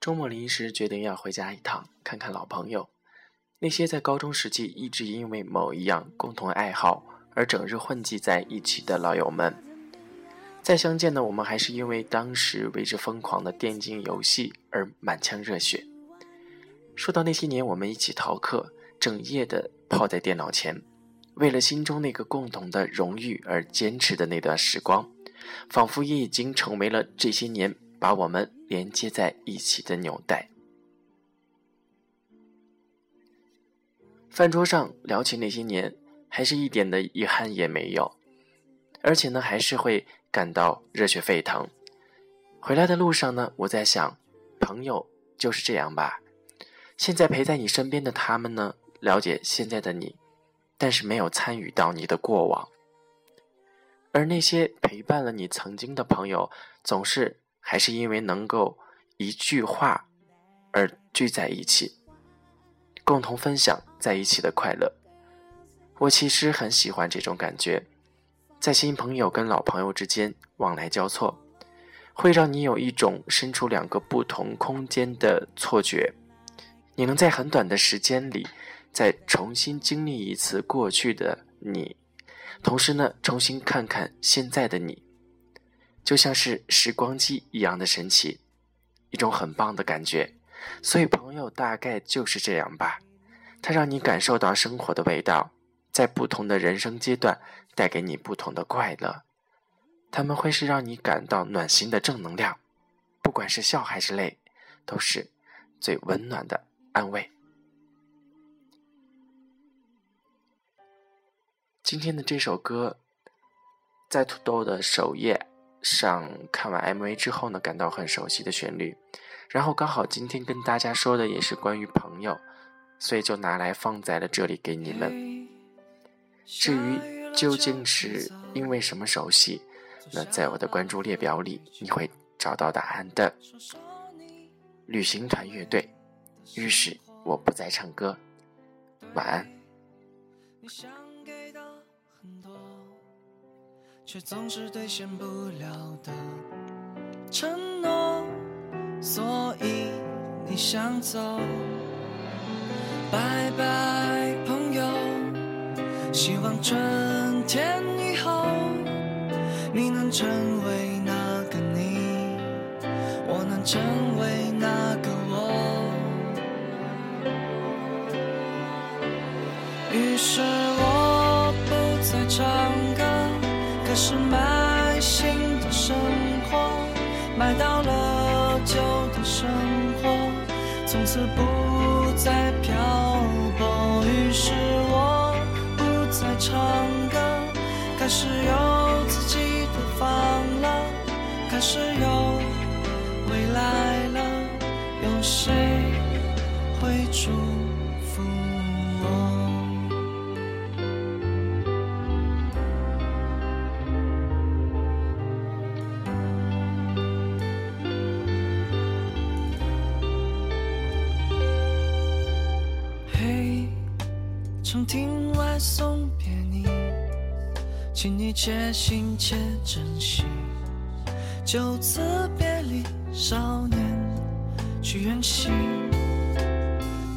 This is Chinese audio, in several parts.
周末临时决定要回家一趟，看看老朋友。那些在高中时期一直因为某一样共同爱好而整日混迹在一起的老友们，再相见呢，我们还是因为当时为之疯狂的电竞游戏而满腔热血。说到那些年我们一起逃课，整夜的泡在电脑前，为了心中那个共同的荣誉而坚持的那段时光，仿佛也已经成为了这些年把我们连接在一起的纽带。饭桌上聊起那些年，还是一点的遗憾也没有，而且呢，还是会感到热血沸腾。回来的路上呢，我在想，朋友就是这样吧。现在陪在你身边的他们呢，了解现在的你，但是没有参与到你的过往。而那些陪伴了你曾经的朋友，总是还是因为能够一句话而聚在一起。共同分享在一起的快乐，我其实很喜欢这种感觉，在新朋友跟老朋友之间往来交错，会让你有一种身处两个不同空间的错觉。你能在很短的时间里，再重新经历一次过去的你，同时呢，重新看看现在的你，就像是时光机一样的神奇，一种很棒的感觉。所以，朋友大概就是这样吧，它让你感受到生活的味道，在不同的人生阶段带给你不同的快乐。他们会是让你感到暖心的正能量，不管是笑还是泪，都是最温暖的安慰。今天的这首歌，在土豆的首页上看完 MV 之后呢，感到很熟悉的旋律。然后刚好今天跟大家说的也是关于朋友，所以就拿来放在了这里给你们。至于究竟是因为什么熟悉，那在我的关注列表里你会找到答案的。旅行团乐队，于是我不再唱歌，晚安。却总是兑现不了的承诺所以你想走，拜拜朋友。希望春天以后，你能成为那个你，我能成为那个我。于是开始买新的生活，买到了。旧的生活，从此不再漂泊。于是我不再唱歌，开始有自己的房了，开始有未来了。有谁会祝长亭外送别你，请你且行且珍惜。就此别离，少年去远行，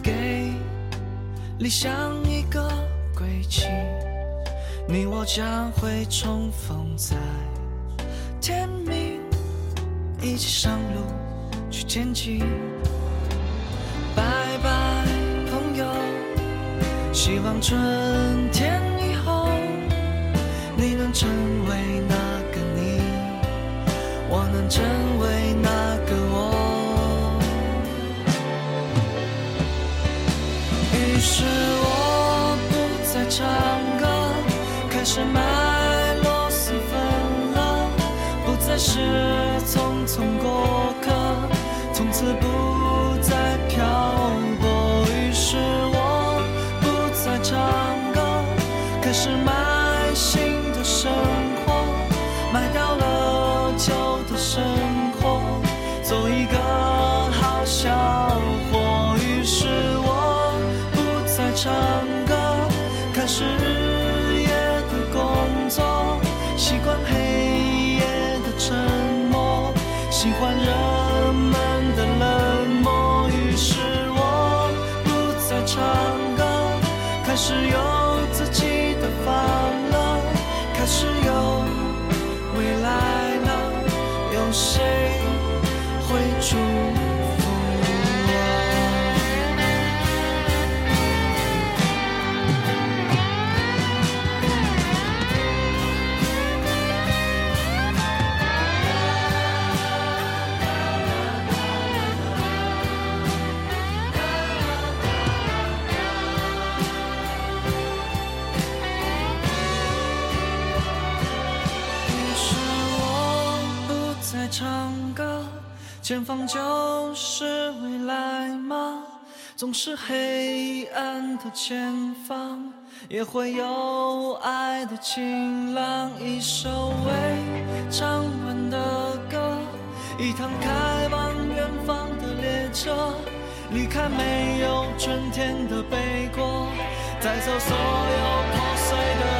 给理想一个归期。你我将会重逢在天明，一起上路去前进。希望春天以后，你能成为那个你，我能成为那个我。于是我不再唱歌，开始卖螺蛳粉了，不再是还是有前方就是未来吗？总是黑暗的前方，也会有爱的晴朗。一首未唱完的歌，一趟开往远方的列车，离开没有春天的北国，带走所有破碎的